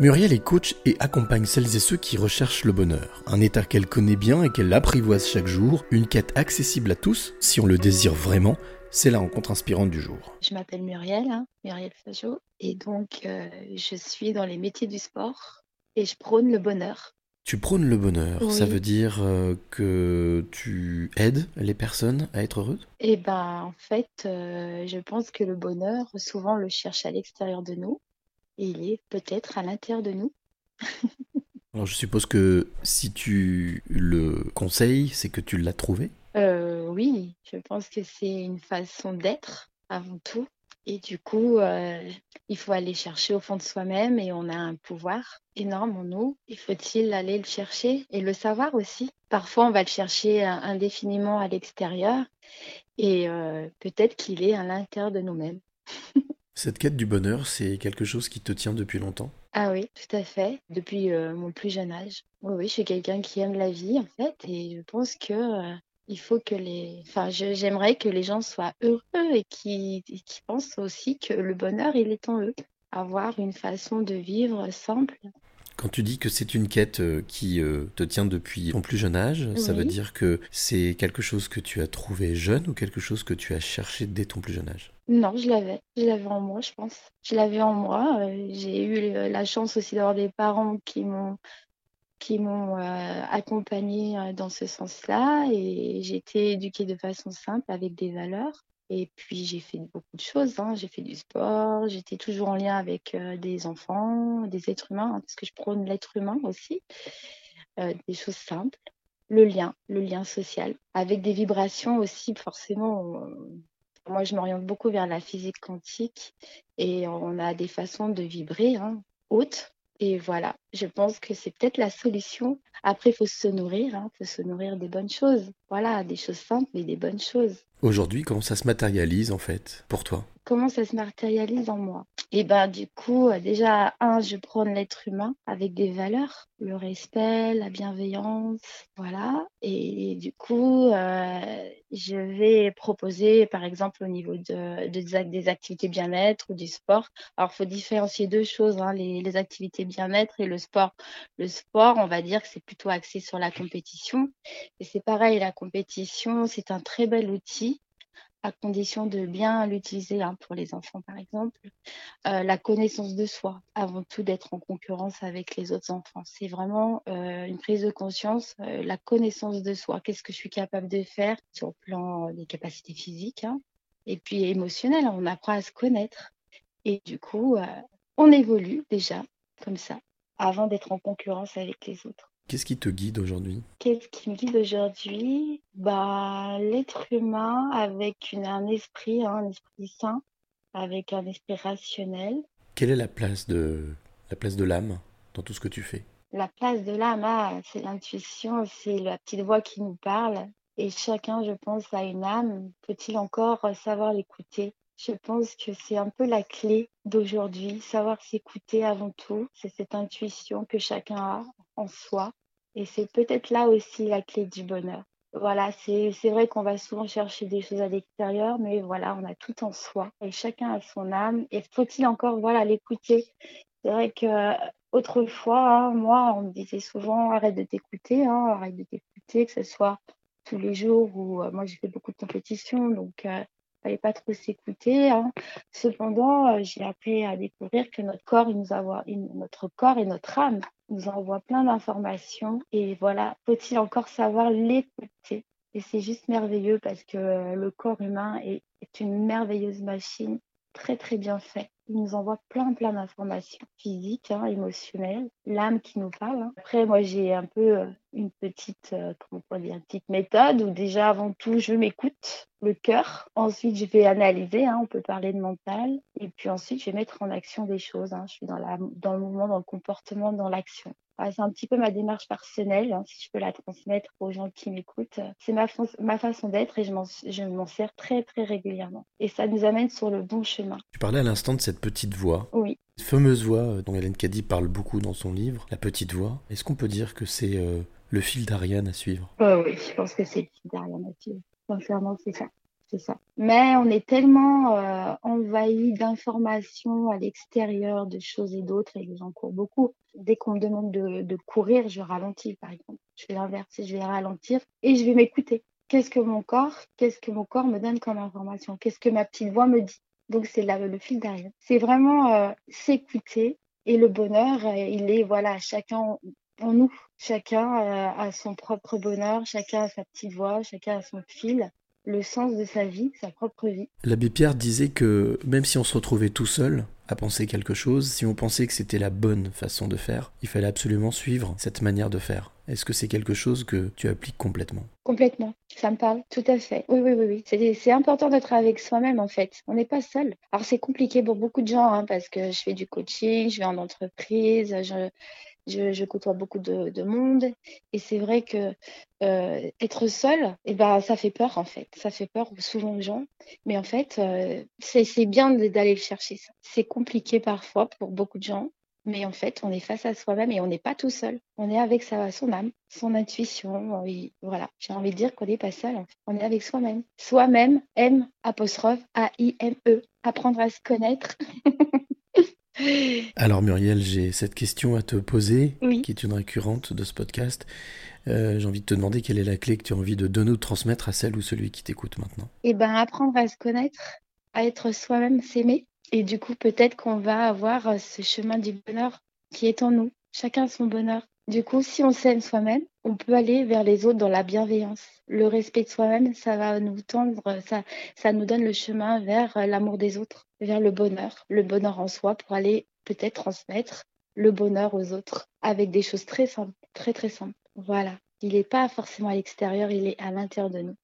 Muriel est coach et accompagne celles et ceux qui recherchent le bonheur. Un état qu'elle connaît bien et qu'elle apprivoise chaque jour, une quête accessible à tous, si on le désire vraiment, c'est la rencontre inspirante du jour. Je m'appelle Muriel, hein, Muriel Fajot, et donc euh, je suis dans les métiers du sport et je prône le bonheur. Tu prônes le bonheur, Oui. ça veut dire euh, que tu aides les personnes à être heureuses? Et ben en fait, euh, je pense que le bonheur, souvent on le cherche à l'extérieur de nous, et il est peut-être à l'intérieur de nous. Alors je suppose que si tu le conseilles, c'est que tu l'as trouvé? Euh, oui, je pense que c'est une façon d'être avant tout. Et du coup, euh, il faut aller chercher au fond de soi-même et on a un pouvoir énorme en nous. Il faut-il aller le chercher et le savoir aussi? Parfois, on va le chercher euh, indéfiniment à l'extérieur et euh, peut-être qu'il est à l'intérieur de nous-mêmes. Cette quête du bonheur, c'est quelque chose qui te tient depuis longtemps? Ah oui, tout à fait. Depuis euh, mon plus jeune âge. Oui, oui, je suis quelqu'un qui aime la vie en fait et je pense que euh, il faut que les, enfin, j'aimerais que les gens soient heureux et qui pensent aussi que le bonheur il est en eux. Avoir une façon de vivre simple. Quand tu dis que c'est une quête euh, qui euh, te tient depuis ton plus jeune âge, ça veut dire que c'est quelque chose que tu as trouvé jeune ou quelque chose que tu as cherché dès ton plus jeune âge? Non, je l'avais, je l'avais en moi, je pense. Je l'avais en moi. euh, j'ai eu la chance aussi d'avoir des parents qui m'ont qui m'ont accompagnée dans ce sens-là et j'ai été éduquée de façon simple avec des valeurs. Et puis j'ai fait beaucoup de choses, hein. J'ai fait du sport, j'étais toujours en lien avec euh, des enfants, des êtres humains, hein, parce que je prône l'être humain aussi, Euh, des choses simples, le lien, le lien social, avec des vibrations aussi forcément. moi, je m'oriente beaucoup vers la physique quantique et on a des façons de vibrer hein, hautes. Et voilà, je pense que c'est peut-être la solution. Après, il faut se nourrir, il faut se nourrir des bonnes choses. Voilà, des choses simples, mais des bonnes choses. Aujourd'hui, comment ça se matérialise en fait pour toi? Comment ça se matérialise en moi? Et ben du coup, euh, déjà, un, je prône l'être humain avec des valeurs, le respect, la bienveillance, voilà. Et, du coup, euh, je vais proposer, par exemple, au niveau de, de- des ac- des activités bien-être ou du sport. Alors, faut différencier deux choses, hein, les, les activités bien-être et le sport. Le sport, on va dire que c'est plutôt axé sur la compétition. Et c'est pareil, la compétition, c'est un très bel outil à condition de bien l'utiliser hein, pour les enfants, par exemple. Euh, la connaissance de soi, avant tout d'être en concurrence avec les autres enfants. C'est vraiment euh, une prise de conscience, euh, la connaissance de soi. Qu'est-ce que je suis capable de faire sur le plan des capacités physiques hein, et puis émotionnelles. On apprend à se connaître. Et du coup, on évolue déjà comme ça, avant d'être en concurrence avec les autres. Qu'est-ce qui te guide aujourd'hui? Qu'est-ce qui me guide aujourd'hui? Bah, l'être humain avec une- un esprit, hein, un esprit sain, avec un esprit rationnel. Quelle est la place de la place de l'âme dans tout ce que tu fais? La place de l'âme, ah, c'est l'intuition, c'est la petite voix qui nous parle. Et chacun, je pense, a une âme. Peut-il encore savoir l'écouter? Je pense que c'est un peu la clé d'aujourd'hui, savoir s'écouter avant tout. C'est cette intuition que chacun a en soi. Et c'est peut-être là aussi la clé du bonheur. Voilà, c'est vrai qu'on va souvent chercher des choses à l'extérieur, mais voilà, on a tout en soi. Et chacun a son âme. Et faut-il encore, voilà, l'écouter? C'est vrai que autrefois, hein, moi, on me disait souvent arrête de t'écouter, hein, arrête de t'écouter, que ce soit tous les jours ou euh, moi j'ai fait beaucoup de compétitions, donc euh, fallait pas trop s'écouter. hein. Cependant, euh, j'ai appris à découvrir que notre corps, nous notre et notre âme nous envoient plein d'informations. Et voilà, faut-il encore savoir l'écouter? Et c'est juste merveilleux parce que euh, le corps humain est, une merveilleuse machine, très très bien fait. Il nous envoie plein plein d'informations physiques, hein, émotionnelles, l'âme qui nous parle. hein. Après, moi j'ai un peu euh, une petite, euh, comment on méthode où déjà avant tout je m'écoute, le cœur. Ensuite je vais analyser, hein, on peut parler de mental. Et puis ensuite je vais mettre en action des choses. Je suis dans le mouvement, dans le comportement, dans l'action. C'est un petit peu ma démarche personnelle, hein, si je peux la transmettre aux gens qui m'écoutent. C'est ma, fa- ma façon d'être et je m'en sers très très régulièrement. Et ça nous amène sur le bon chemin. Tu parlais à l'instant de cette petite voix, Oui. cette fameuse voix euh, dont Hélène Caddy parle beaucoup dans son livre, la petite voix. Est-ce qu'on peut dire que c'est euh, le fil d'Ariane à suivre? Euh, oui, je pense que c'est le fil derrière Mathieu. Sincèrement, c'est ça. Mais on est tellement euh, envahi d'informations à l'extérieur, de choses et d'autres, et j'en cours beaucoup. Dès qu'on me demande de, courir, je ralentis, par exemple. Je vais l'inverser, je vais ralentir et je vais m'écouter. Qu'est-ce que mon corps, qu'est-ce que mon corps me donne comme information? Qu'est-ce que ma petite voix me dit? Donc c'est le fil derrière. C'est vraiment euh, s'écouter et le bonheur, euh, il est voilà chacun en nous. Chacun a son propre bonheur, chacun a sa petite voix, chacun a son fil, le sens de sa vie, sa propre vie. L'abbé Pierre disait que même si on se retrouvait tout seul à penser quelque chose, si on pensait que c'était la bonne façon de faire, il fallait absolument suivre cette manière de faire. Est-ce que c'est quelque chose que tu appliques complètement? Complètement, ça me parle, tout à fait. Oui, oui, oui, oui. C'est important d'être avec soi-même en fait. On n'est pas seul. Alors c'est compliqué pour beaucoup de gens hein, parce que je fais du coaching, je vais en entreprise, je, je, côtoie beaucoup de, monde et c'est vrai que euh, être seul, eh ben, ça fait peur en fait. Ça fait peur souvent aux gens. Mais en fait, euh, c'est bien d'aller le chercher. C'est compliqué parfois pour beaucoup de gens. Mais en fait, on est face à soi-même et on n'est pas tout seul. On est avec sa, son âme, son intuition. voilà, j'ai envie de dire qu'on n'est pas seul. On est avec soi-même. Soi-même, M, apostrophe, A-I-M-E. Apprendre à se connaître. Alors Muriel, j'ai cette question à te poser, qui est une récurrente de ce podcast. Euh, j'ai envie de te demander quelle est la clé que tu as envie de donner ou de transmettre à celle ou celui qui t'écoute maintenant. Eh bien, apprendre à se connaître, à être soi-même, s'aimer. Et du coup, peut-être qu'on va avoir euh, ce chemin du bonheur qui est en nous. Chacun son bonheur. Du coup, si on s'aime soi-même, on peut aller vers les autres dans la bienveillance. Le respect de soi-même, ça va nous tendre, ça, ça nous donne le chemin vers euh, l'amour des autres, vers le bonheur, le bonheur en soi pour aller peut-être transmettre le bonheur aux autres avec des choses très simples, très très simples. Voilà. Il n'est pas forcément à l'extérieur, il est à l'intérieur de nous.